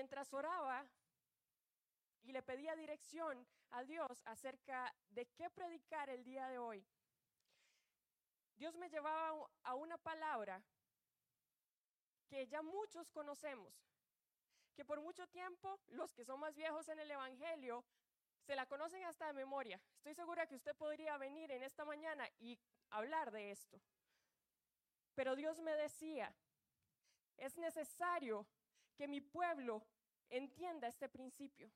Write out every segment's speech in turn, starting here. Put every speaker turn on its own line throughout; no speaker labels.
mientras oraba y le pedía dirección a Dios acerca de qué predicar el día de hoy, Dios me llevaba a una palabra que ya muchos conocemos, que por mucho tiempo los que son más viejos en el Evangelio se la conocen hasta de memoria. Estoy segura que usted podría venir en esta mañana y hablar de esto. Pero Dios me decía, es necesario que mi pueblo entienda este principio,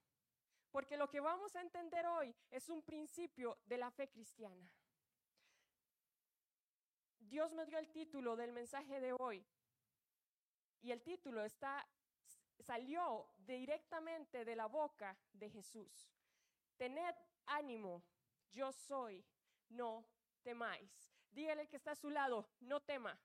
porque lo que vamos a entender hoy es un principio de la fe cristiana. Dios me dio el título del mensaje de hoy y el título está salió directamente de la boca de Jesús. Tened ánimo, yo soy, no temáis. Dígale que está a su lado, no tema.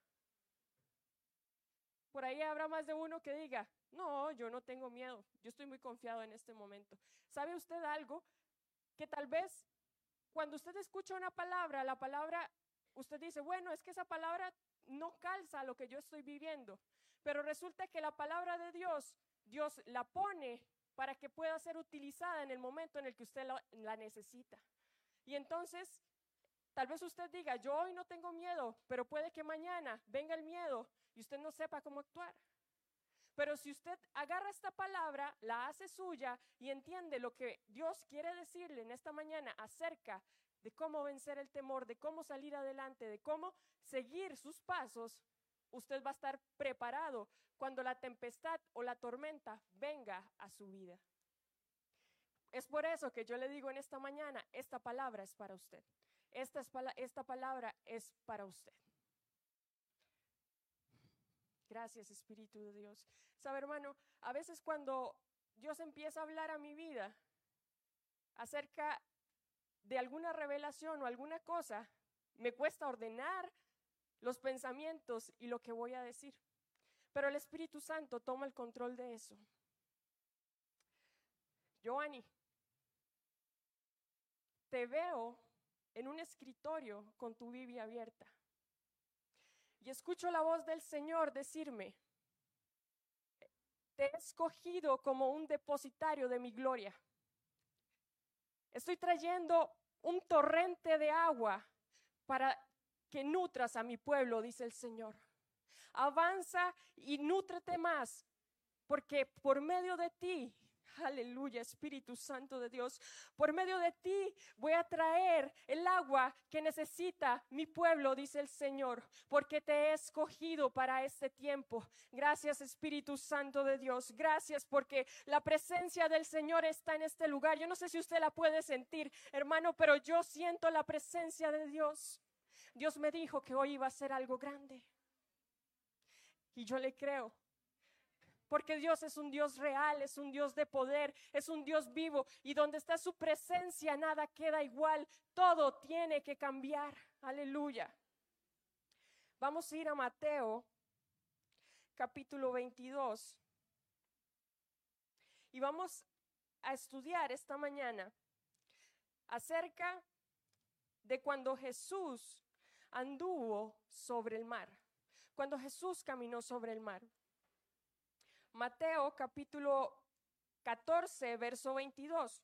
Por ahí habrá más de uno que diga, no, yo no tengo miedo, yo estoy muy confiado en este momento. ¿Sabe usted algo? Que tal vez cuando usted escucha una palabra, la palabra, usted dice, bueno, es que esa palabra no calza lo que yo estoy viviendo, pero resulta que la palabra de Dios, Dios la pone para que pueda ser utilizada en el momento en el que usted la, la necesita. Y entonces, tal vez usted diga, yo hoy no tengo miedo, pero puede que mañana venga el miedo y usted no sepa cómo actuar. Pero si usted agarra esta palabra, la hace suya y entiende lo que Dios quiere decirle en esta mañana acerca de cómo vencer el temor, de cómo salir adelante, de cómo seguir sus pasos, usted va a estar preparado cuando la tempestad o la tormenta venga a su vida. Es por eso que yo le digo en esta mañana, esta palabra es para usted. Esta, es, esta palabra es para usted. Gracias, Espíritu de Dios. Sabe, hermano, a veces cuando Dios empieza a hablar a mi vida acerca de alguna revelación o alguna cosa, me cuesta ordenar los pensamientos y lo que voy a decir. Pero el Espíritu Santo toma el control de eso. Joanny, te veo en un escritorio con tu Biblia abierta y escucho la voz del Señor decirme, te he escogido como un depositario de mi gloria. Estoy trayendo un torrente de agua para que nutras a mi pueblo, dice el Señor. Avanza y nútrete más, porque por medio de ti Aleluya, Espíritu Santo de Dios. Por medio de ti voy a traer el agua que necesita mi pueblo, dice el Señor, porque te he escogido para este tiempo. Gracias, Espíritu Santo de Dios. Gracias porque la presencia del Señor está en este lugar. Yo no sé si usted la puede sentir, hermano, pero yo siento la presencia de Dios. Dios me dijo que hoy iba a ser algo grande. Y yo le creo porque Dios es un Dios real, es un Dios de poder, es un Dios vivo y donde está su presencia nada queda igual, todo tiene que cambiar. Aleluya. Vamos a ir a Mateo capítulo 22 y vamos a estudiar esta mañana acerca de cuando Jesús anduvo sobre el mar, cuando Jesús caminó sobre el mar. Mateo capítulo 14, verso 22.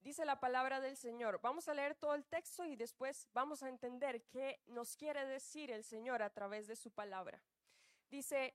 Dice la palabra del Señor. Vamos a leer todo el texto y después vamos a entender qué nos quiere decir el Señor a través de su palabra. Dice,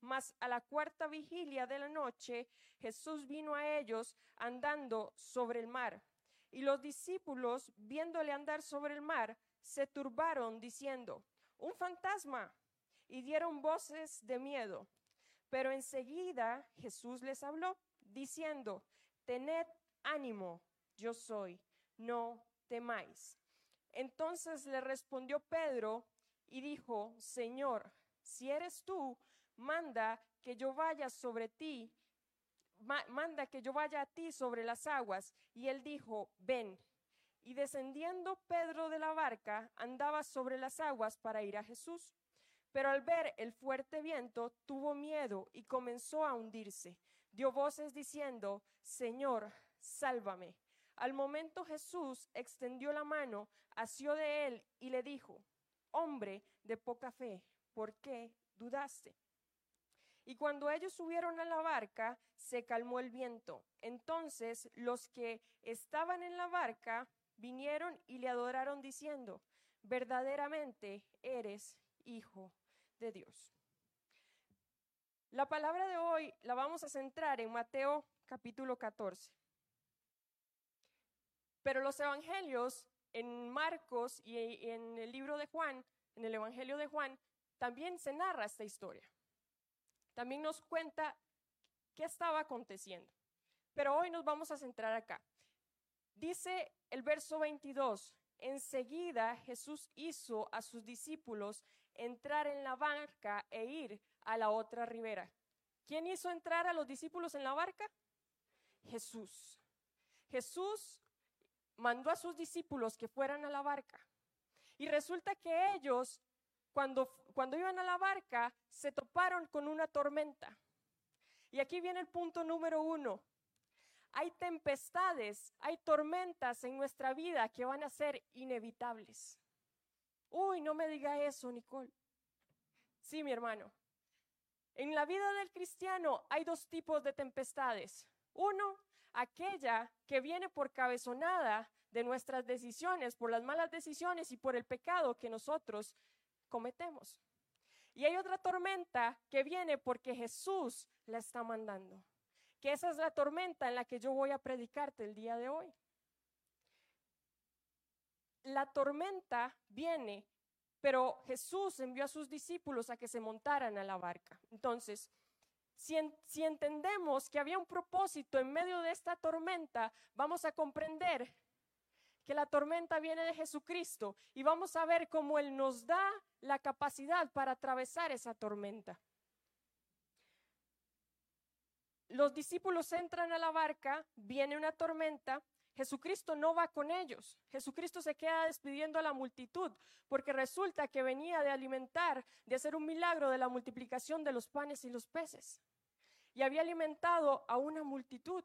Mas a la cuarta vigilia de la noche, Jesús vino a ellos andando sobre el mar. Y los discípulos, viéndole andar sobre el mar, se turbaron, diciendo, un fantasma, y dieron voces de miedo. Pero enseguida Jesús les habló, diciendo, tened ánimo, yo soy, no temáis. Entonces le respondió Pedro y dijo, Señor, si eres tú, manda que yo vaya sobre ti, manda que yo vaya a ti sobre las aguas. Y él dijo, ven. Y descendiendo Pedro de la barca, andaba sobre las aguas para ir a Jesús. Pero al ver el fuerte viento, tuvo miedo y comenzó a hundirse. Dio voces diciendo, Señor, sálvame. Al momento Jesús extendió la mano, asió de él y le dijo, Hombre de poca fe, ¿por qué dudaste? Y cuando ellos subieron a la barca, se calmó el viento. Entonces los que estaban en la barca vinieron y le adoraron diciendo, verdaderamente eres hijo de Dios. La palabra de hoy la vamos a centrar en Mateo capítulo 14. Pero los evangelios en Marcos y en el libro de Juan, en el evangelio de Juan, también se narra esta historia. También nos cuenta qué estaba aconteciendo. Pero hoy nos vamos a centrar acá. Dice el verso 22, enseguida Jesús hizo a sus discípulos entrar en la barca e ir a la otra ribera. ¿Quién hizo entrar a los discípulos en la barca? Jesús. Jesús mandó a sus discípulos que fueran a la barca. Y resulta que ellos, cuando, cuando iban a la barca, se toparon con una tormenta. Y aquí viene el punto número uno. Hay tempestades, hay tormentas en nuestra vida que van a ser inevitables. Uy, no me diga eso, Nicole. Sí, mi hermano. En la vida del cristiano hay dos tipos de tempestades. Uno, aquella que viene por cabezonada de nuestras decisiones, por las malas decisiones y por el pecado que nosotros cometemos. Y hay otra tormenta que viene porque Jesús la está mandando. Que esa es la tormenta en la que yo voy a predicarte el día de hoy la tormenta viene, pero Jesús envió a sus discípulos a que se montaran a la barca. Entonces, si, si, entendemos que había un propósito en medio de esta tormenta, vamos a comprender que la tormenta viene de Jesucristo y vamos a ver cómo Él nos da la capacidad para atravesar esa tormenta. Los discípulos entran a la barca, viene una tormenta Jesucristo no va con ellos. Jesucristo se queda despidiendo a la multitud porque resulta que venía de alimentar, de hacer un milagro de la multiplicación de los panes y los peces. Y había alimentado a una multitud.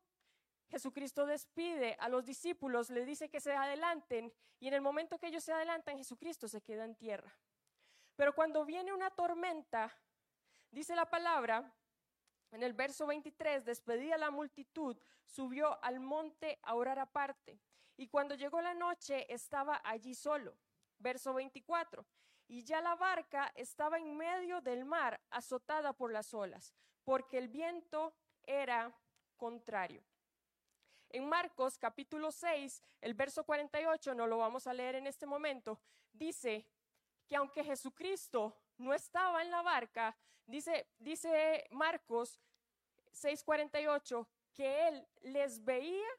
Jesucristo despide a los discípulos, le dice que se adelanten y en el momento que ellos se adelantan, Jesucristo se queda en tierra. Pero cuando viene una tormenta, dice la palabra en el verso 23, despedida la multitud, subió al monte a orar aparte. Y cuando llegó la noche, estaba allí solo. Verso 24. Y ya la barca estaba en medio del mar, azotada por las olas, porque el viento era contrario. En Marcos capítulo 6, el verso 48, no lo vamos a leer en este momento, dice que aunque Jesucristo no estaba en la barca, dice, dice Marcos 6:48, que él les veía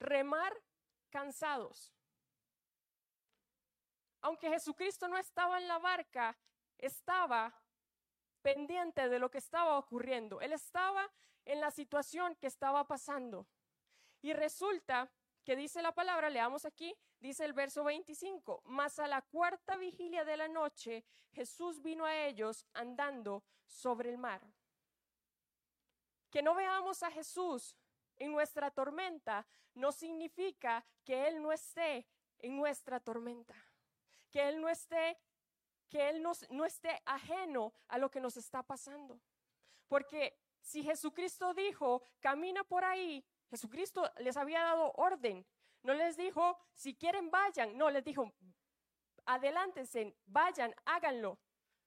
remar cansados. Aunque Jesucristo no estaba en la barca, estaba pendiente de lo que estaba ocurriendo. Él estaba en la situación que estaba pasando. Y resulta que dice la palabra, leamos aquí, dice el verso 25, mas a la cuarta vigilia de la noche Jesús vino a ellos andando sobre el mar. Que no veamos a Jesús en nuestra tormenta no significa que Él no esté en nuestra tormenta, que Él no esté, que Él no, no esté ajeno a lo que nos está pasando. Porque si Jesucristo dijo, camina por ahí, Jesucristo les había dado orden. No les dijo, si quieren vayan. No, les dijo, adelántense, vayan, háganlo.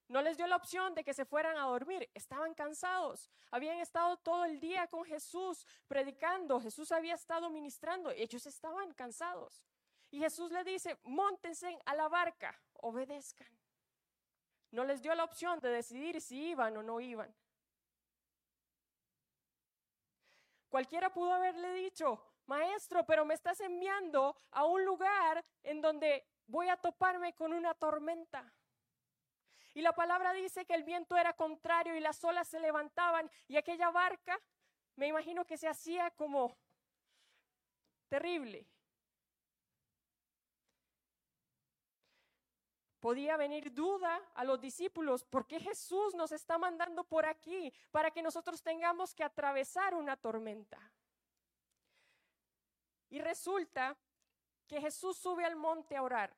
No les dio la opción de que se fueran a dormir. Estaban cansados. Habían estado todo el día con Jesús predicando. Jesús había estado ministrando. Ellos estaban cansados. Y Jesús le dice, montense a la barca, obedezcan. No les dio la opción de decidir si iban o no iban. Cualquiera pudo haberle dicho, maestro, pero me estás enviando a un lugar en donde voy a toparme con una tormenta. Y la palabra dice que el viento era contrario y las olas se levantaban y aquella barca, me imagino que se hacía como terrible. Podía venir duda a los discípulos, ¿por qué Jesús nos está mandando por aquí para que nosotros tengamos que atravesar una tormenta? Y resulta que Jesús sube al monte a orar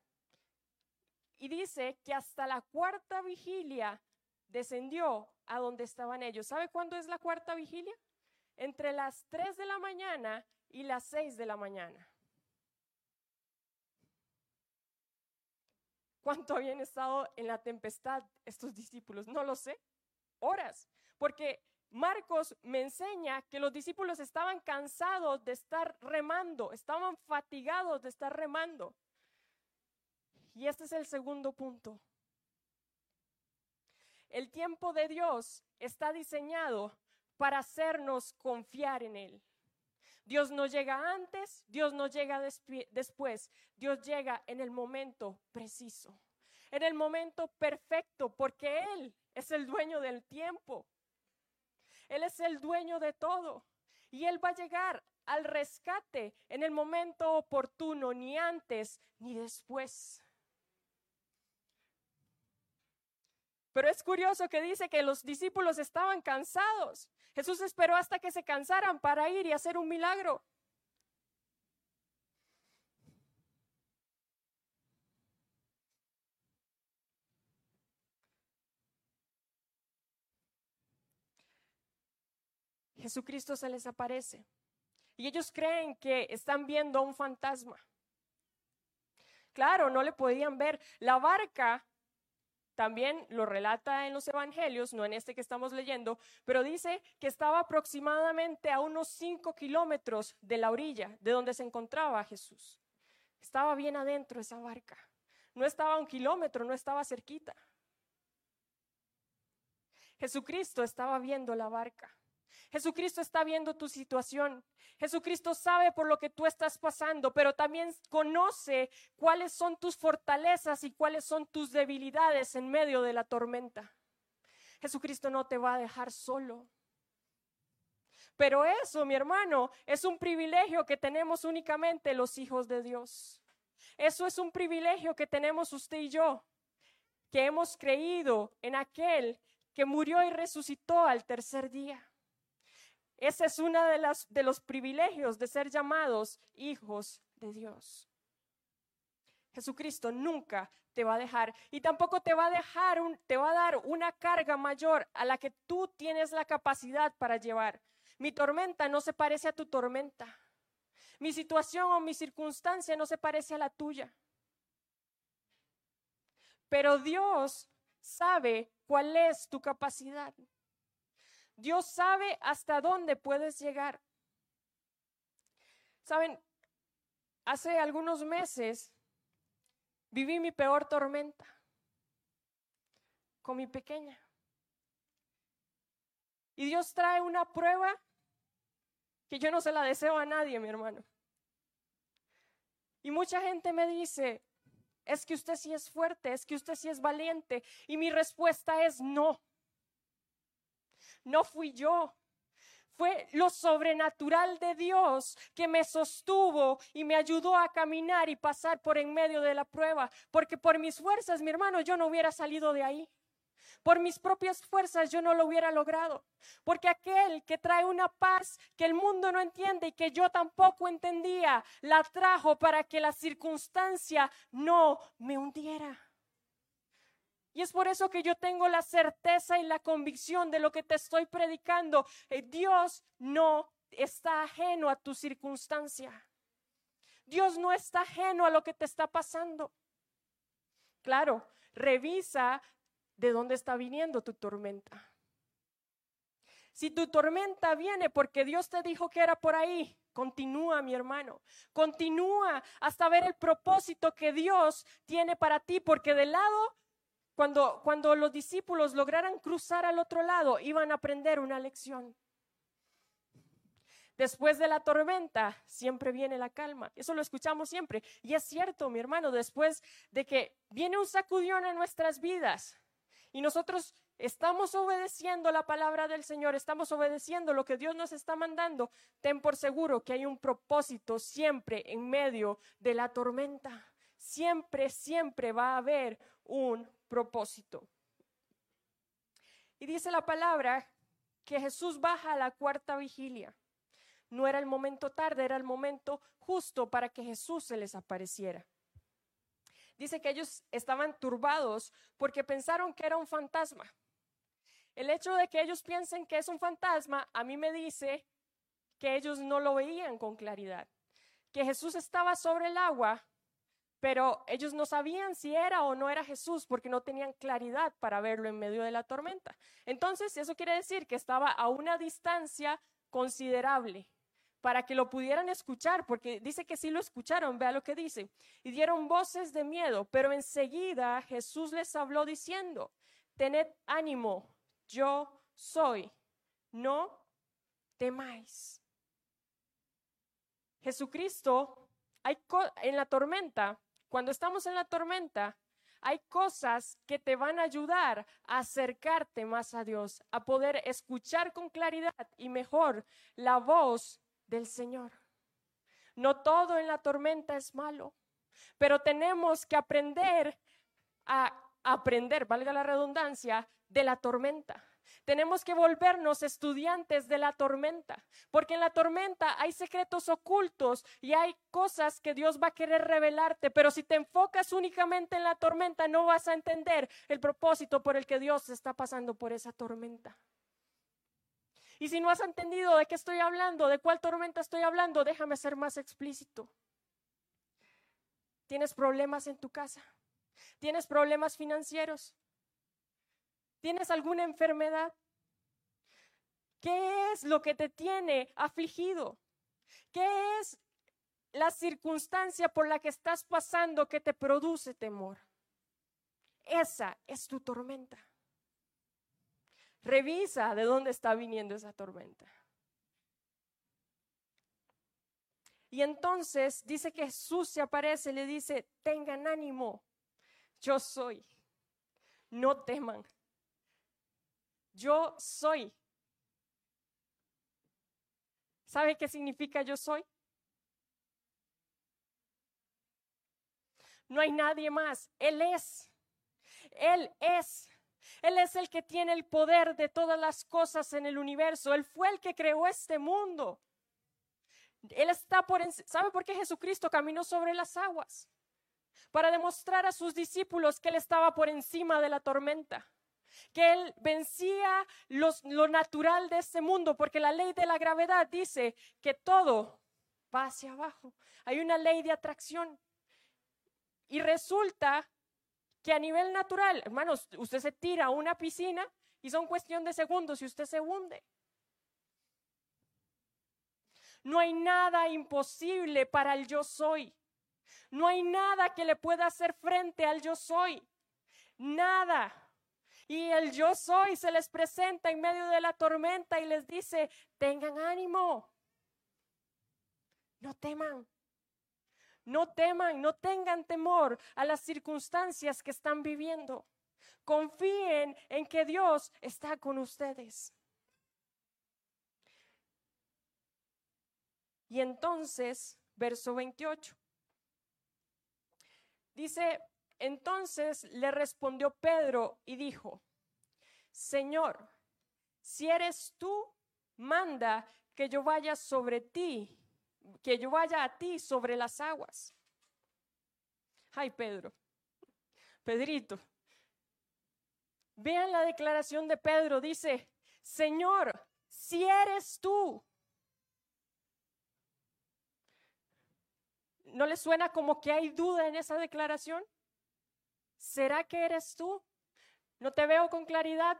y dice que hasta la cuarta vigilia descendió a donde estaban ellos. ¿Sabe cuándo es la cuarta vigilia? Entre las 3 de la mañana y las 6 de la mañana. ¿Cuánto habían estado en la tempestad estos discípulos? No lo sé. Horas. Porque Marcos me enseña que los discípulos estaban cansados de estar remando, estaban fatigados de estar remando. Y este es el segundo punto. El tiempo de Dios está diseñado para hacernos confiar en Él. Dios no llega antes, Dios no llega después, Dios llega en el momento preciso, en el momento perfecto, porque Él es el dueño del tiempo. Él es el dueño de todo. Y Él va a llegar al rescate en el momento oportuno, ni antes ni después. Pero es curioso que dice que los discípulos estaban cansados. Jesús esperó hasta que se cansaran para ir y hacer un milagro. Jesucristo se les aparece y ellos creen que están viendo a un fantasma. Claro, no le podían ver. La barca también lo relata en los evangelios, no en este que estamos leyendo, pero dice que estaba aproximadamente a unos cinco kilómetros de la orilla de donde se encontraba Jesús. Estaba bien adentro esa barca. No estaba a un kilómetro, no estaba cerquita. Jesucristo estaba viendo la barca. Jesucristo está viendo tu situación. Jesucristo sabe por lo que tú estás pasando, pero también conoce cuáles son tus fortalezas y cuáles son tus debilidades en medio de la tormenta. Jesucristo no te va a dejar solo. Pero eso, mi hermano, es un privilegio que tenemos únicamente los hijos de Dios. Eso es un privilegio que tenemos usted y yo, que hemos creído en aquel que murió y resucitó al tercer día. Ese es uno de, los privilegios de ser llamados hijos de Dios. Jesucristo nunca te va a dejar y tampoco te va a dejar, te va a dar una carga mayor a la que tú tienes la capacidad para llevar. Mi tormenta no se parece a tu tormenta. Mi situación o mi circunstancia no se parece a la tuya. Pero Dios sabe cuál es tu capacidad. Dios sabe hasta dónde puedes llegar. Saben, hace algunos meses viví mi peor tormenta con mi pequeña. Y Dios trae una prueba que yo no se la deseo a nadie, mi hermano. Y mucha gente me dice, es que usted sí es fuerte, es que usted sí es valiente. Y mi respuesta es no no fui yo. Fue lo sobrenatural de Dios que me sostuvo y me ayudó a caminar y pasar por en medio de la prueba. Porque por mis fuerzas, mi hermano, yo no hubiera salido de ahí. Por mis propias fuerzas yo no lo hubiera logrado. Porque aquel que trae una paz que el mundo no entiende y que yo tampoco entendía, la trajo para que la circunstancia no me hundiera. Y es por eso que yo tengo la certeza y la convicción de lo que te estoy predicando. Eh, Dios no está ajeno a tu circunstancia. Dios no está ajeno a lo que te está pasando. Claro, revisa de dónde está viniendo tu tormenta. Si tu tormenta viene porque Dios te dijo que era por ahí, continúa, mi hermano. Continúa hasta ver el propósito que Dios tiene para ti, porque del lado cuando, los discípulos lograran cruzar al otro lado, iban a aprender una lección. Después de la tormenta siempre viene la calma. Eso lo escuchamos siempre. Y es cierto, mi hermano, después de que viene un sacudión en nuestras vidas y nosotros estamos obedeciendo la palabra del Señor, estamos obedeciendo lo que Dios nos está mandando, ten por seguro que hay un propósito siempre en medio de la tormenta. Siempre, siempre va a haber un propósito. Y dice la palabra que Jesús baja a la cuarta vigilia. No era el momento tarde, era el momento justo para que Jesús se les apareciera. Dice que ellos estaban turbados porque pensaron que era un fantasma. El hecho de que ellos piensen que es un fantasma a mí me dice que ellos no lo veían con claridad, que Jesús estaba sobre el agua, pero ellos no sabían si era o no era Jesús porque no tenían claridad para verlo en medio de la tormenta. Entonces, eso quiere decir que estaba a una distancia considerable para que lo pudieran escuchar, porque dice que sí lo escucharon, vea lo que dice, y dieron voces de miedo, pero enseguida Jesús les habló diciendo, tened ánimo, yo soy, no temáis. Jesucristo, hay en la tormenta, cuando estamos en la tormenta, hay cosas que te van a ayudar a acercarte más a Dios, a poder escuchar con claridad y mejor la voz del Señor. No todo en la tormenta es malo, pero tenemos que aprender a aprender, valga la redundancia, de la tormenta. Tenemos que volvernos estudiantes de la tormenta, porque en la tormenta hay secretos ocultos y hay cosas que Dios va a querer revelarte, pero si te enfocas únicamente en la tormenta no vas a entender el propósito por el que Dios está pasando por esa tormenta. Y si no has entendido de qué estoy hablando, de cuál tormenta estoy hablando, déjame ser más explícito. ¿Tienes problemas en tu casa? ¿Tienes problemas financieros? ¿Tienes alguna enfermedad? ¿Qué es lo que te tiene afligido? ¿Qué es la circunstancia por la que estás pasando que te produce temor? Esa es tu tormenta. Revisa de dónde está viniendo esa tormenta. Y entonces dice que Jesús se aparece y le dice, tengan ánimo, yo soy, no teman yo soy. ¿Sabe qué significa yo soy? No hay nadie más. Él es. Él es. Él es el que tiene el poder de todas las cosas en el universo. Él fue el que creó este mundo. Él está por... ¿Sabe por qué Jesucristo caminó sobre las aguas? Para demostrar a sus discípulos que Él estaba por encima de la tormenta que Él vencía lo natural de este mundo, porque la ley de la gravedad dice que todo va hacia abajo. Hay una ley de atracción. Y resulta que a nivel natural, hermanos, usted se tira a una piscina y son cuestión de segundos y usted se hunde. No hay nada imposible para el yo soy. No hay nada que le pueda hacer frente al yo soy. Nada. Y el yo soy se les presenta en medio de la tormenta y les dice, tengan ánimo, no teman. No teman, no tengan temor a las circunstancias que están viviendo. Confíen en que Dios está con ustedes. Y entonces, verso 28, dice, entonces le respondió Pedro y dijo, Señor, si eres tú, manda que yo vaya sobre ti, que yo vaya a ti sobre las aguas. Ay, Pedro, Pedrito, vean la declaración de Pedro, dice, Señor, si eres tú. ¿No le suena como que hay duda en esa declaración? ¿Será que eres tú? No te veo con claridad.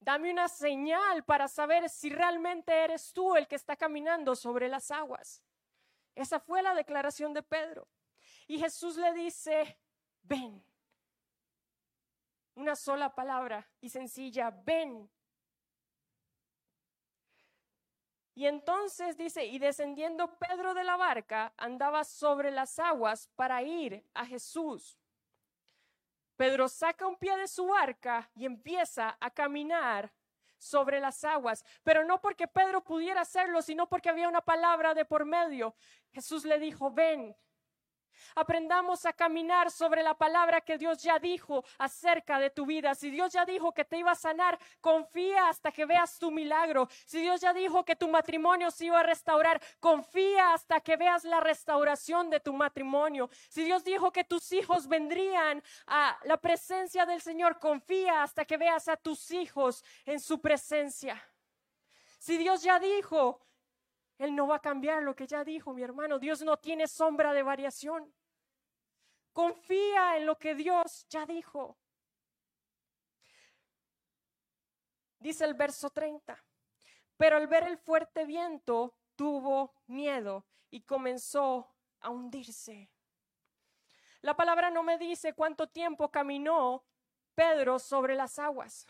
Dame una señal para saber si realmente eres tú el que está caminando sobre las aguas. Esa fue la declaración de Pedro. Y Jesús le dice, ven. Una sola palabra y sencilla, ven. Y entonces dice, y descendiendo Pedro de la barca, andaba sobre las aguas para ir a Jesús. Pedro saca un pie de su barca y empieza a caminar sobre las aguas, pero no porque Pedro pudiera hacerlo, sino porque había una palabra de por medio. Jesús le dijo, ven, Aprendamos a caminar sobre la palabra que Dios ya dijo acerca de tu vida. Si Dios ya dijo que te iba a sanar, confía hasta que veas tu milagro. Si Dios ya dijo que tu matrimonio se iba a restaurar, confía hasta que veas la restauración de tu matrimonio. Si Dios dijo que tus hijos vendrían a la presencia del Señor, confía hasta que veas a tus hijos en su presencia. Si Dios ya dijo él no va a cambiar lo que ya dijo mi hermano. Dios no tiene sombra de variación. Confía en lo que Dios ya dijo. Dice el verso 30. Pero al ver el fuerte viento tuvo miedo y comenzó a hundirse. La palabra no me dice cuánto tiempo caminó Pedro sobre las aguas,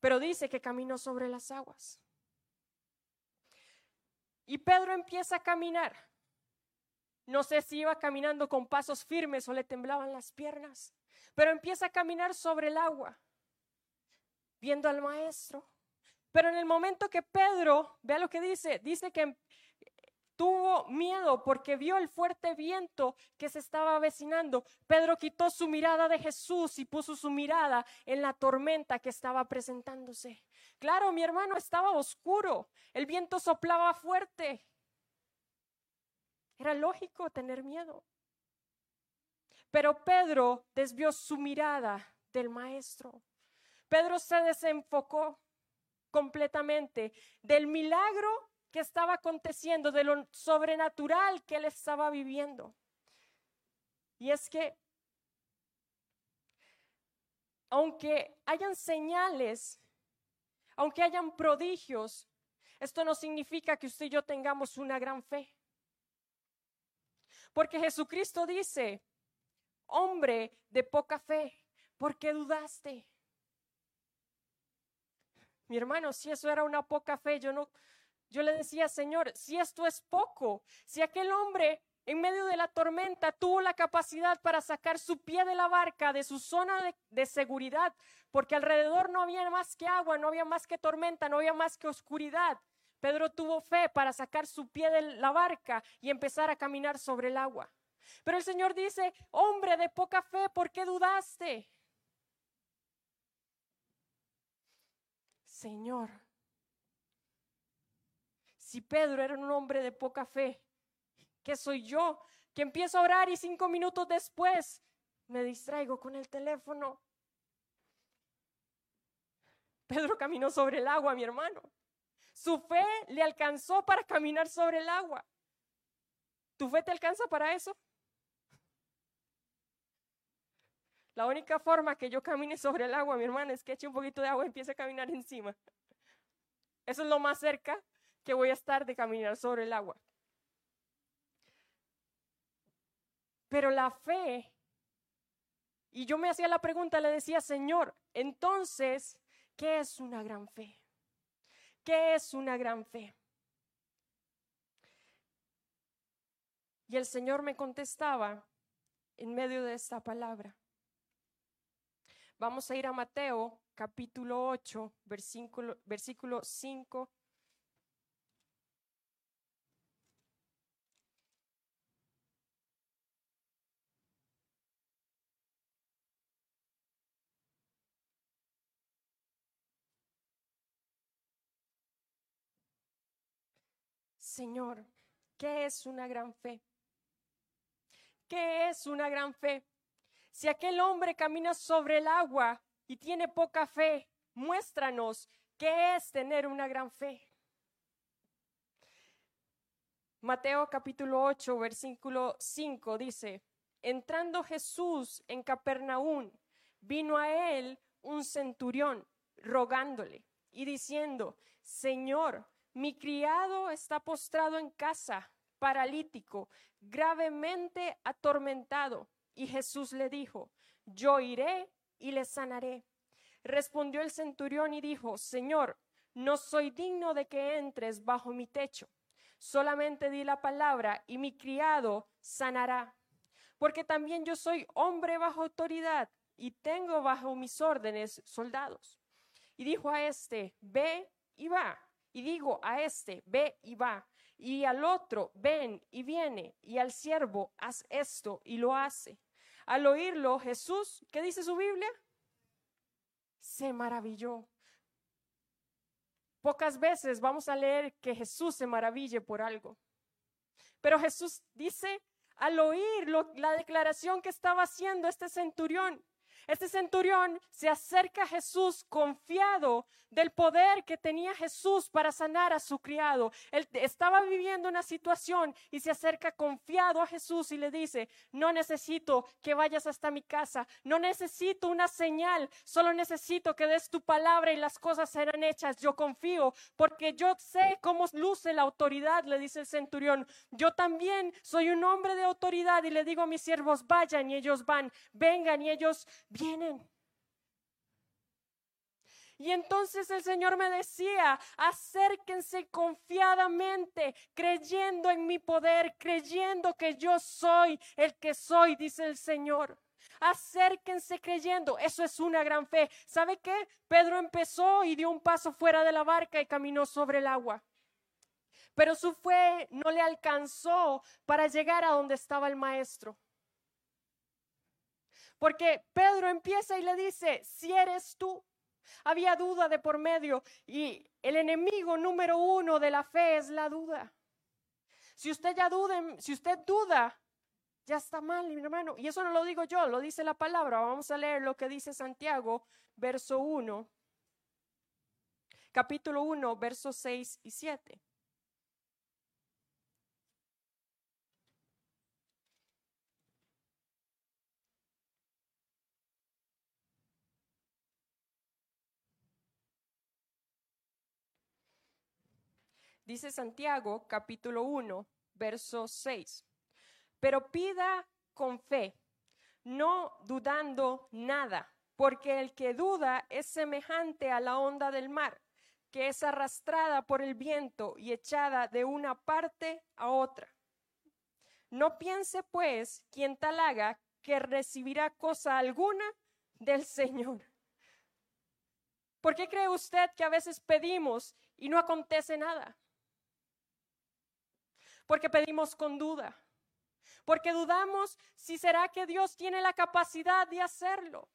pero dice que caminó sobre las aguas. Y Pedro empieza a caminar. No sé si iba caminando con pasos firmes o le temblaban las piernas, pero empieza a caminar sobre el agua, viendo al maestro. Pero en el momento que Pedro, vea lo que dice, dice que tuvo miedo porque vio el fuerte viento que se estaba avecinando. Pedro quitó su mirada de Jesús y puso su mirada en la tormenta que estaba presentándose. Claro, mi hermano estaba oscuro, el viento soplaba fuerte. Era lógico tener miedo. Pero Pedro desvió su mirada del maestro. Pedro se desenfocó completamente del milagro que estaba aconteciendo, de lo sobrenatural que él estaba viviendo. Y es que, aunque hayan señales, aunque hayan prodigios, esto no significa que usted y yo tengamos una gran fe. Porque Jesucristo dice, hombre de poca fe, ¿por qué dudaste? Mi hermano, si eso era una poca fe, yo no, yo le decía, Señor, si esto es poco, si aquel hombre en medio de la tormenta tuvo la capacidad para sacar su pie de la barca, de su zona de, seguridad, porque alrededor no había más que agua, no había más que tormenta, no había más que oscuridad. Pedro tuvo fe para sacar su pie de la barca y empezar a caminar sobre el agua. Pero el Señor dice, hombre de poca fe, ¿por qué dudaste? Señor, si Pedro era un hombre de poca fe, ¿qué soy yo? Que empiezo a orar y cinco minutos después me distraigo con el teléfono. Pedro caminó sobre el agua, mi hermano. Su fe le alcanzó para caminar sobre el agua. ¿Tu fe te alcanza para eso? La única forma que yo camine sobre el agua, mi hermano, es que eche un poquito de agua y empiece a caminar encima. Eso es lo más cerca que voy a estar de caminar sobre el agua. Pero la fe, y yo me hacía la pregunta, le decía, Señor, entonces, ¿qué es una gran fe? ¿Qué es una gran fe? Y el Señor me contestaba en medio de esta palabra. Vamos a ir a Mateo capítulo 8, versículo, versículo 5 Señor, ¿qué es una gran fe? ¿Qué es una gran fe? Si aquel hombre camina sobre el agua y tiene poca fe, muéstranos qué es tener una gran fe. Mateo capítulo 8, versículo 5 dice, entrando Jesús en Capernaum, vino a él un centurión rogándole y diciendo, Señor, mi criado está postrado en casa, paralítico, gravemente atormentado. Y Jesús le dijo, yo iré y le sanaré. Respondió el centurión y dijo, Señor, no soy digno de que entres bajo mi techo. Solamente di la palabra y mi criado sanará porque también yo soy hombre bajo autoridad y tengo bajo mis órdenes soldados. Y dijo a este, ve y va. Y digo a este, ve y va. Y al otro, ven y viene. Y al siervo, haz esto y lo hace. Al oírlo, Jesús, ¿qué dice su Biblia? Se maravilló. Pocas veces vamos a leer que Jesús se maraville por algo. Pero Jesús dice, al oír la declaración que estaba haciendo este centurión, este centurión se acerca a Jesús confiado del poder que tenía Jesús para sanar a su criado. Él estaba viviendo una situación y se acerca confiado a Jesús y le dice, no necesito que vayas hasta mi casa, no necesito una señal, solo necesito que des tu palabra y las cosas serán hechas. Yo confío porque yo sé cómo luce la autoridad, le dice el centurión. Yo también soy un hombre de autoridad y le digo a mis siervos, vayan y ellos van, vengan y ellos vienen. Y entonces el Señor me decía, acérquense confiadamente, creyendo en mi poder, creyendo que yo soy el que soy, dice el Señor. Acérquense creyendo, eso es una gran fe. ¿Sabe qué? Pedro empezó y dio un paso fuera de la barca y caminó sobre el agua. Pero su fe no le alcanzó para llegar a donde estaba el maestro. Porque Pedro empieza y le dice, si eres tú, había duda de por medio y el enemigo número uno de la fe es la duda. Si usted ya duda, si usted duda, ya está mal, mi hermano. Y eso no lo digo yo, lo dice la palabra. Vamos a leer lo que dice Santiago, verso 1, capítulo 1, versos 6 y 7. Dice Santiago capítulo 1, verso 6. Pero pida con fe, no dudando nada, porque el que duda es semejante a la onda del mar, que es arrastrada por el viento y echada de una parte a otra. No piense, pues, quien tal haga que recibirá cosa alguna del Señor. ¿Por qué cree usted que a veces pedimos y no acontece nada? Porque pedimos con duda, porque dudamos si será que Dios tiene la capacidad de hacerlo.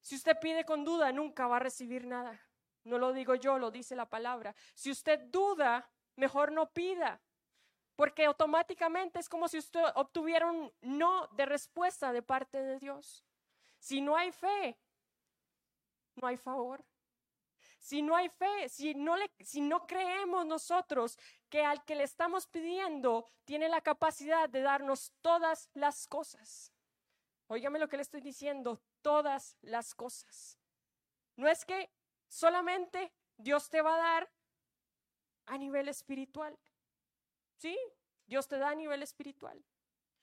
Si usted pide con duda, nunca va a recibir nada. No lo digo yo, lo dice la palabra. Si usted duda, mejor no pida, porque automáticamente es como si usted obtuviera un no de respuesta de parte de Dios. Si no hay fe, no hay favor. Si no hay fe, si no, le, si no creemos nosotros que al que le estamos pidiendo tiene la capacidad de darnos todas las cosas. Óigame lo que le estoy diciendo, todas las cosas. No es que solamente Dios te va a dar a nivel espiritual. Sí, Dios te da a nivel espiritual.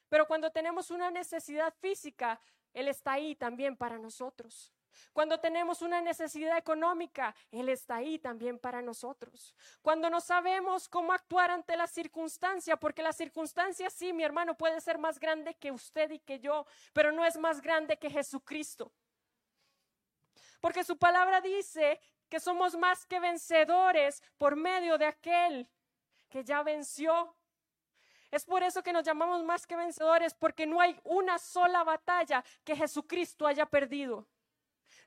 Pero cuando tenemos una necesidad física, Él está ahí también para nosotros. Cuando tenemos una necesidad económica, Él está ahí también para nosotros. Cuando no sabemos cómo actuar ante la circunstancia, porque la circunstancia sí, mi hermano, puede ser más grande que usted y que yo, pero no es más grande que Jesucristo. Porque su palabra dice que somos más que vencedores por medio de aquel que ya venció. Es por eso que nos llamamos más que vencedores, porque no hay una sola batalla que Jesucristo haya perdido.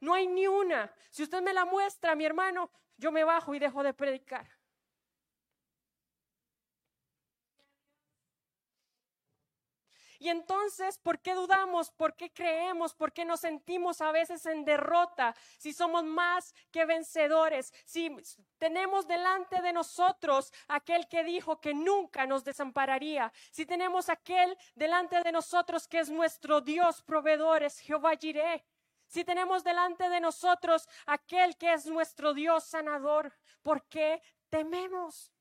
No hay ni una. Si usted me la muestra, mi hermano, yo me bajo y dejo de predicar. Y entonces, ¿por qué dudamos? ¿Por qué creemos? ¿Por qué nos sentimos a veces en derrota? Si somos más que vencedores, si tenemos delante de nosotros aquel que dijo que nunca nos desampararía, si tenemos aquel delante de nosotros que es nuestro Dios proveedor, es Jehová Jireh, si tenemos delante de nosotros aquel que es nuestro Dios sanador, ¿por qué tememos?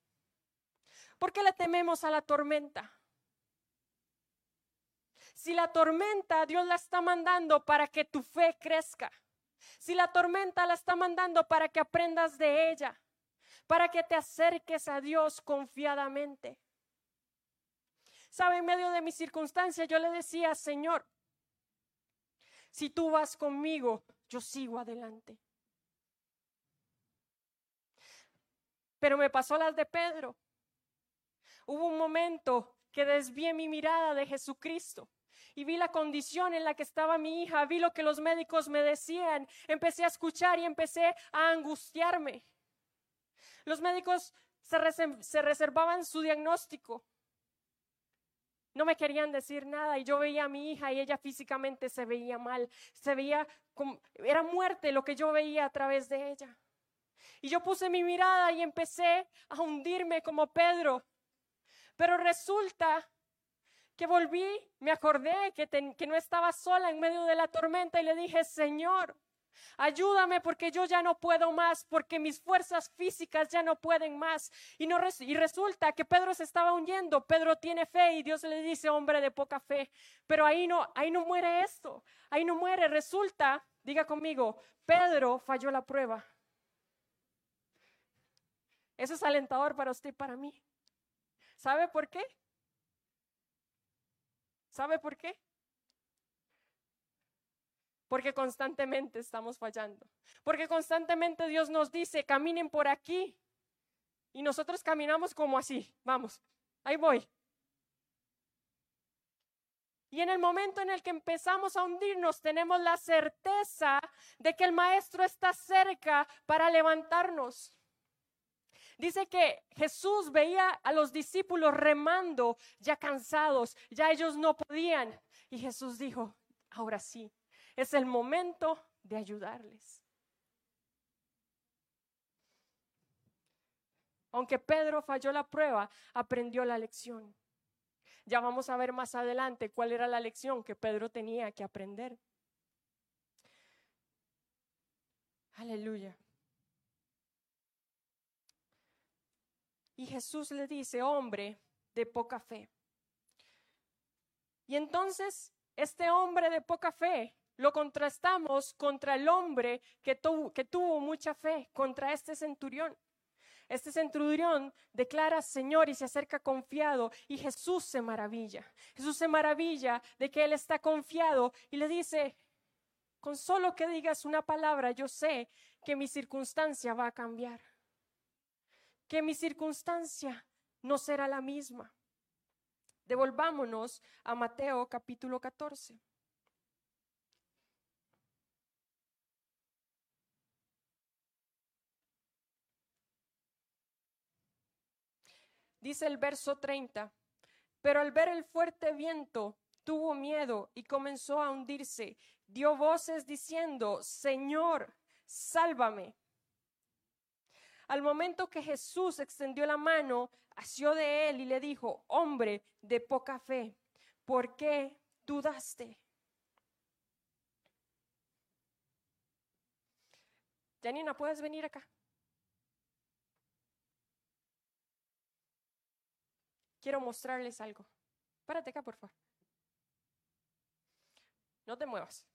¿Por qué le tememos a la tormenta? Si la tormenta Dios la está mandando para que tu fe crezca, si la tormenta la está mandando para que aprendas de ella, para que te acerques a Dios confiadamente. Sabe, en medio de mis circunstancias yo le decía, Señor, si tú vas conmigo, yo sigo adelante. Pero me pasó las de Pedro. Hubo un momento que desvié mi mirada de Jesucristo y vi la condición en la que estaba mi hija, vi lo que los médicos me decían, empecé a escuchar y empecé a angustiarme. Los médicos se, reservaban su diagnóstico. No me querían decir nada y yo veía a mi hija y ella físicamente se veía mal, se veía como, era muerte lo que yo veía a través de ella. Y yo puse mi mirada y empecé a hundirme como Pedro. Pero resulta que volví, me acordé que, que no estaba sola en medio de la tormenta y le dije, Señor, Ayúdame porque yo ya no puedo más, porque mis fuerzas físicas ya no pueden más. Y, no y resulta que Pedro se estaba hundiendo. Pedro tiene fe y Dios le dice, hombre de poca fe. Pero ahí no, ahí no muere esto. Ahí no muere. Resulta, diga conmigo, Pedro falló la prueba. Eso es alentador para usted y para mí. ¿Sabe por qué? ¿Sabe por qué? Porque constantemente estamos fallando. Porque constantemente Dios nos dice, caminen por aquí. Y nosotros caminamos como así. Vamos, ahí voy. Y en el momento en el que empezamos a hundirnos, tenemos la certeza de que el Maestro está cerca para levantarnos. Dice que Jesús veía a los discípulos remando, ya cansados, ya ellos no podían. Y Jesús dijo, ahora sí, es el momento de ayudarles. Aunque Pedro falló la prueba, aprendió la lección. Ya vamos a ver más adelante cuál era la lección que Pedro tenía que aprender. Aleluya. Y Jesús le dice, hombre de poca fe. Y entonces este hombre de poca fe lo contrastamos contra el hombre que, tuvo mucha fe, contra este centurión. Este centurión declara Señor y se acerca confiado y Jesús se maravilla. Jesús se maravilla de que él está confiado y le dice, con solo que digas una palabra, yo sé que mi circunstancia va a cambiar que mi circunstancia no será la misma. Devolvámonos a Mateo capítulo 14. Dice el verso 30, pero al ver el fuerte viento tuvo miedo y comenzó a hundirse. Dio voces diciendo, Señor, sálvame. Al momento que Jesús extendió la mano, asió de él y le dijo, hombre de poca fe, ¿por qué dudaste? Janina, ¿puedes venir acá? Quiero mostrarles algo. Párate acá, por favor. No te muevas.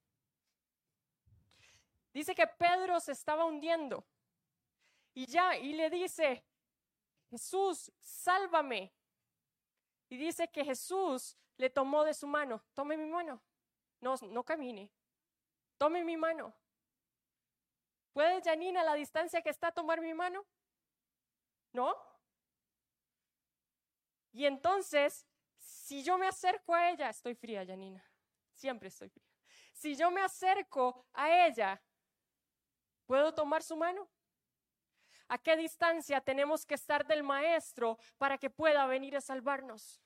Dice que Pedro se estaba hundiendo. Y ya, y le dice, Jesús, sálvame. Y dice que Jesús le tomó de su mano, tome mi mano, no, no camine, tome mi mano. ¿Puede Janina la distancia que está tomar mi mano? ¿No? Y entonces, si yo me acerco a ella, estoy fría, Janina, siempre estoy fría. Si yo me acerco a ella, ¿puedo tomar su mano? ¿A qué distancia tenemos que estar del Maestro para que pueda venir a salvarnos?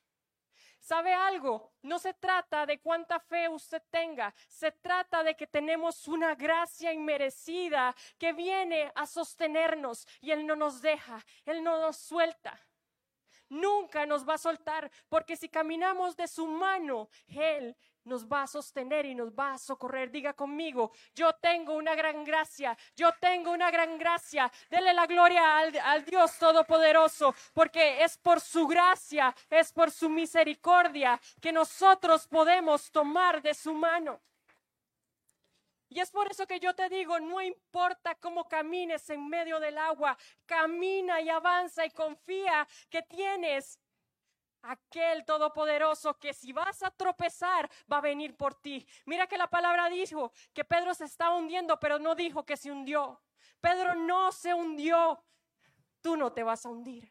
¿Sabe algo? No se trata de cuánta fe usted tenga, se trata de que tenemos una gracia inmerecida que viene a sostenernos y Él no nos deja, Él no nos suelta. Nunca nos va a soltar, porque si caminamos de su mano, Él nos va a sostener y nos va a socorrer. Diga conmigo, yo tengo una gran gracia, yo tengo una gran gracia. Dele la gloria al, Dios Todopoderoso, porque es por su gracia, es por su misericordia que nosotros podemos tomar de su mano. Y es por eso que yo te digo, no importa cómo camines en medio del agua, camina y avanza y confía que tienes aquel todopoderoso que si vas a tropezar va a venir por ti. Mira que la palabra dijo que Pedro se está hundiendo, pero no dijo que se hundió. Pedro no se hundió. Tú no te vas a hundir.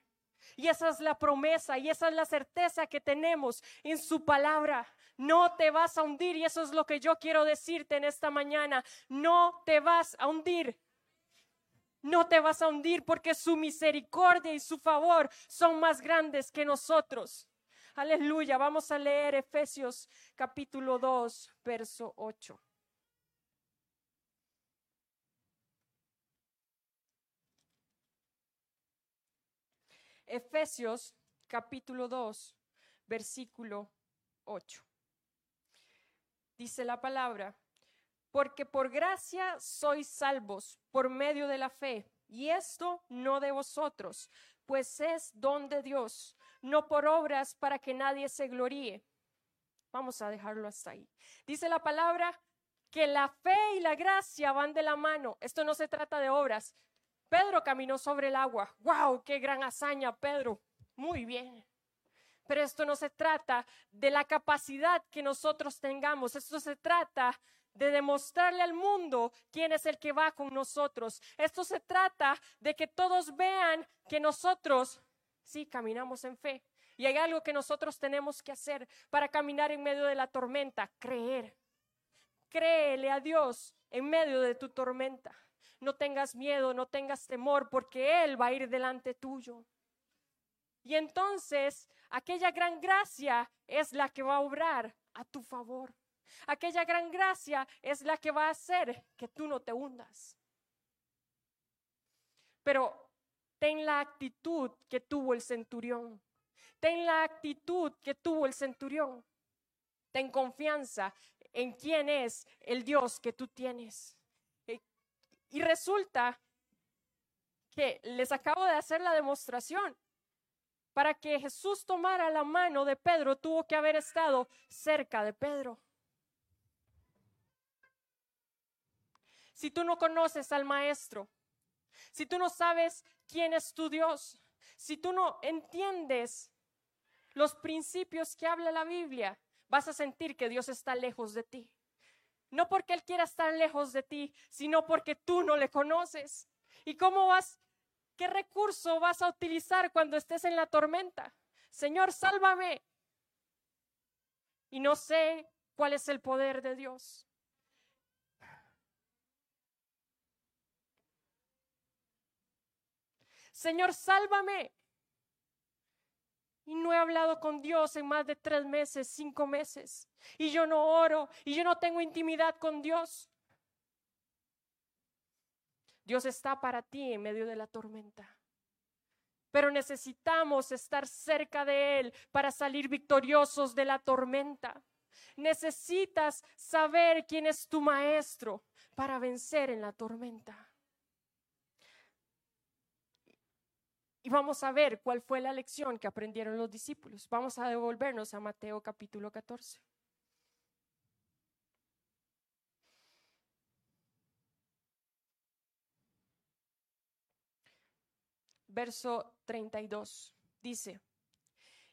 Y esa es la promesa y esa es la certeza que tenemos en su palabra. No te vas a hundir y eso es lo que yo quiero decirte en esta mañana. No te vas a hundir. No te vas a hundir porque su misericordia y su favor son más grandes que nosotros. Aleluya. Vamos a leer Efesios capítulo 2, verso 8. Efesios capítulo 2, versículo 8. Dice la palabra, porque por gracia sois salvos por medio de la fe, y esto no de vosotros, pues es don de Dios, no por obras para que nadie se gloríe. Vamos a dejarlo hasta ahí. Dice la palabra que la fe y la gracia van de la mano. Esto no se trata de obras, Pedro caminó sobre el agua. ¡Wow! ¡Qué gran hazaña, Pedro! Muy bien. Pero esto no se trata de la capacidad que nosotros tengamos. Esto se trata de demostrarle al mundo quién es el que va con nosotros. Esto se trata de que todos vean que nosotros sí caminamos en fe. Y hay algo que nosotros tenemos que hacer para caminar en medio de la tormenta, creer. Créele a Dios en medio de tu tormenta no tengas miedo, no tengas temor, porque Él va a ir delante tuyo. Y entonces aquella gran gracia es la que va a obrar a tu favor. Aquella gran gracia es la que va a hacer que tú no te hundas. Pero ten la actitud que tuvo el centurión. Ten la actitud que tuvo el centurión. Ten confianza en quién es el Dios que tú tienes. Y resulta que les acabo de hacer la demostración. Para que Jesús tomara la mano de Pedro, tuvo que haber estado cerca de Pedro. Si tú no conoces al Maestro, si tú no sabes quién es tu Dios, si tú no entiendes los principios que habla la Biblia, vas a sentir que Dios está lejos de ti. No porque Él quiera estar lejos de ti, sino porque tú no le conoces. ¿Y cómo vas? ¿Qué recurso vas a utilizar cuando estés en la tormenta? Señor, sálvame. Y no sé cuál es el poder de Dios. Señor, sálvame. Y no he hablado con Dios en más de tres meses, cinco meses. Y yo no oro y yo no tengo intimidad con Dios. Dios está para ti en medio de la tormenta. Pero necesitamos estar cerca de Él para salir victoriosos de la tormenta. Necesitas saber quién es tu maestro para vencer en la tormenta. Y vamos a ver cuál fue la lección que aprendieron los discípulos. Vamos a devolvernos a Mateo capítulo 14. Verso 32 dice,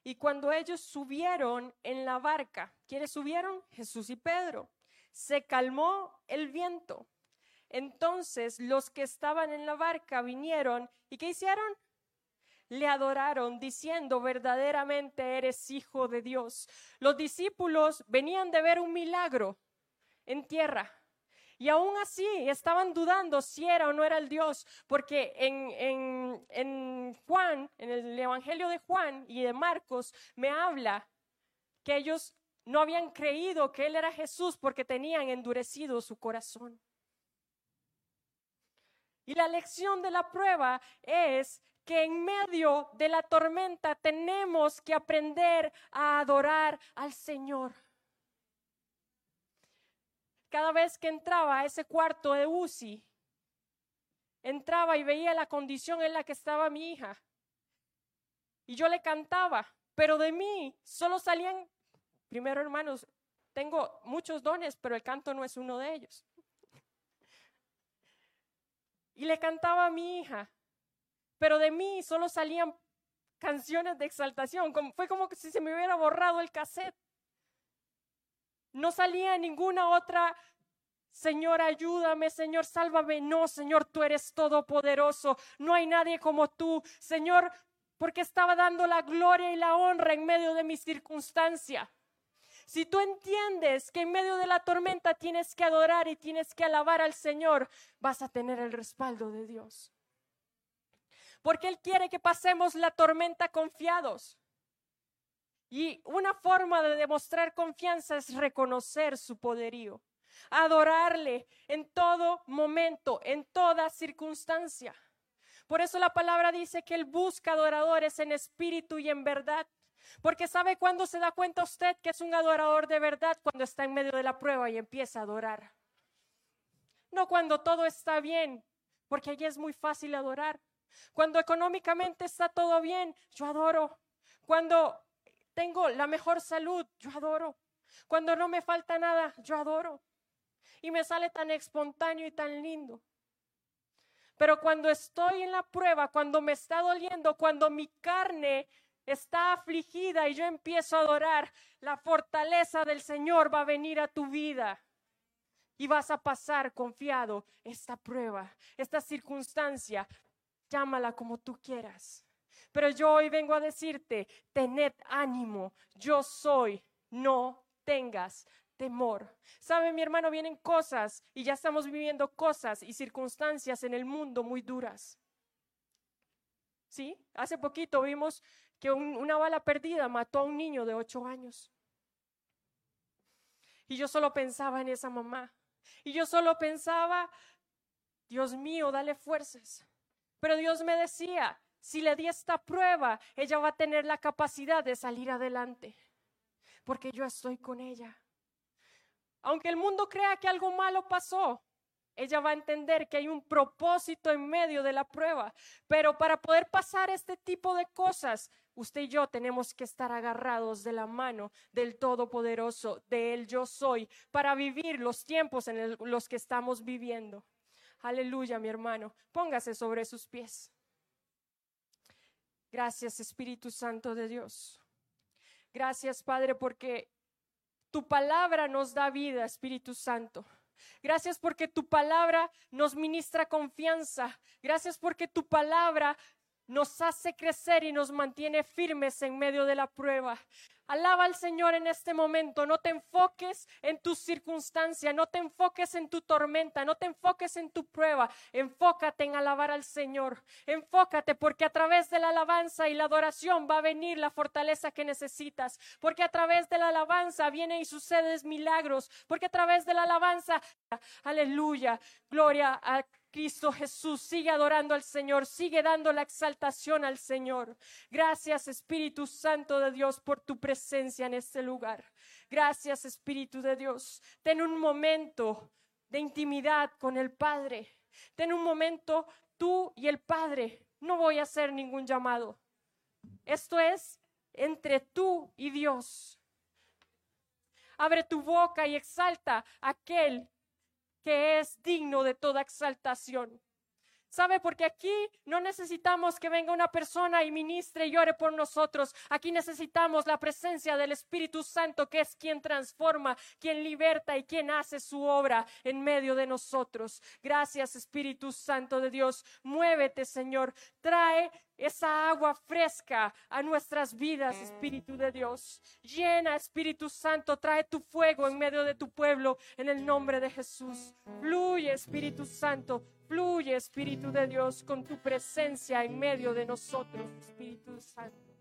y cuando ellos subieron en la barca, ¿quiénes subieron? Jesús y Pedro. Se calmó el viento. Entonces los que estaban en la barca vinieron y ¿qué hicieron? le adoraron diciendo, verdaderamente eres hijo de Dios. Los discípulos venían de ver un milagro en tierra. Y aún así estaban dudando si era o no era el Dios, porque en, en, en Juan, en el Evangelio de Juan y de Marcos, me habla que ellos no habían creído que Él era Jesús porque tenían endurecido su corazón. Y la lección de la prueba es que en medio de la tormenta tenemos que aprender a adorar al Señor. Cada vez que entraba a ese cuarto de UCI, entraba y veía la condición en la que estaba mi hija. Y yo le cantaba, pero de mí solo salían, primero hermanos, tengo muchos dones, pero el canto no es uno de ellos. y le cantaba a mi hija, pero de mí solo salían canciones de exaltación, fue como si se me hubiera borrado el cassette. No salía ninguna otra Señor, ayúdame, Señor, sálvame. No, Señor, tú eres todopoderoso. No hay nadie como tú. Señor, porque estaba dando la gloria y la honra en medio de mi circunstancia. Si tú entiendes que en medio de la tormenta tienes que adorar y tienes que alabar al Señor, vas a tener el respaldo de Dios. Porque Él quiere que pasemos la tormenta confiados. Y una forma de demostrar confianza es reconocer su poderío adorarle en todo momento, en toda circunstancia. Por eso la palabra dice que Él busca adoradores en espíritu y en verdad. Porque sabe cuándo se da cuenta usted que es un adorador de verdad cuando está en medio de la prueba y empieza a adorar. No cuando todo está bien, porque allí es muy fácil adorar. Cuando económicamente está todo bien, yo adoro. Cuando tengo la mejor salud, yo adoro. Cuando no me falta nada, yo adoro y me sale tan espontáneo y tan lindo. Pero cuando estoy en la prueba, cuando me está doliendo, cuando mi carne está afligida y yo empiezo a adorar, la fortaleza del Señor va a venir a tu vida. Y vas a pasar confiado esta prueba, esta circunstancia, llámala como tú quieras. Pero yo hoy vengo a decirte, tened ánimo, yo soy, no tengas temor. Sabe, mi hermano, vienen cosas y ya estamos viviendo cosas y circunstancias en el mundo muy duras. ¿Sí? Hace poquito vimos que una bala perdida mató a un niño de ocho años. Y yo solo pensaba en esa mamá. Y yo solo pensaba, Dios mío, dale fuerzas. Pero Dios me decía, si le di esta prueba, ella va a tener la capacidad de salir adelante. Porque yo estoy con ella. Aunque el mundo crea que algo malo pasó, ella va a entender que hay un propósito en medio de la prueba. Pero para poder pasar este tipo de cosas, usted y yo tenemos que estar agarrados de la mano del Todopoderoso, de Él yo soy, para vivir los tiempos en los que estamos viviendo. Aleluya, mi hermano. Póngase sobre sus pies. Gracias, Espíritu Santo de Dios. Gracias, Padre, porque tu palabra nos da vida, Espíritu Santo. Gracias porque tu palabra nos ministra confianza. Gracias porque tu palabra nos hace crecer y nos mantiene firmes en medio de la prueba. Alaba al Señor en este momento. No te enfoques en tu circunstancia, no te enfoques en tu tormenta, no te enfoques en tu prueba. Enfócate en alabar al Señor. Enfócate porque a través de la alabanza y la adoración va a venir la fortaleza que necesitas. Porque a través de la alabanza viene y suceden milagros. Porque a través de la alabanza, aleluya, gloria a Cristo Jesús. Sigue adorando al Señor, sigue dando la exaltación al Señor. Gracias Espíritu Santo de Dios por tu presencia en este lugar. Gracias Espíritu de Dios. Ten un momento de intimidad con el Padre. Ten un momento tú y el Padre. No voy a hacer ningún llamado. Esto es entre tú y Dios. Abre tu boca y exalta a aquel que es digno de toda exaltación. ¿Sabe? Porque aquí no necesitamos que venga una persona y ministre y ore por nosotros. Aquí necesitamos la presencia del Espíritu Santo, que es quien transforma, quien liberta y quien hace su obra en medio de nosotros. Gracias, Espíritu Santo de Dios. Muévete, Señor. Trae esa agua fresca a nuestras vidas, Espíritu de Dios. Llena, Espíritu Santo, trae tu fuego en medio de tu pueblo en el nombre de Jesús. Fluye, Espíritu Santo, fluye, Espíritu de Dios, con tu presencia en medio de nosotros, Espíritu Santo.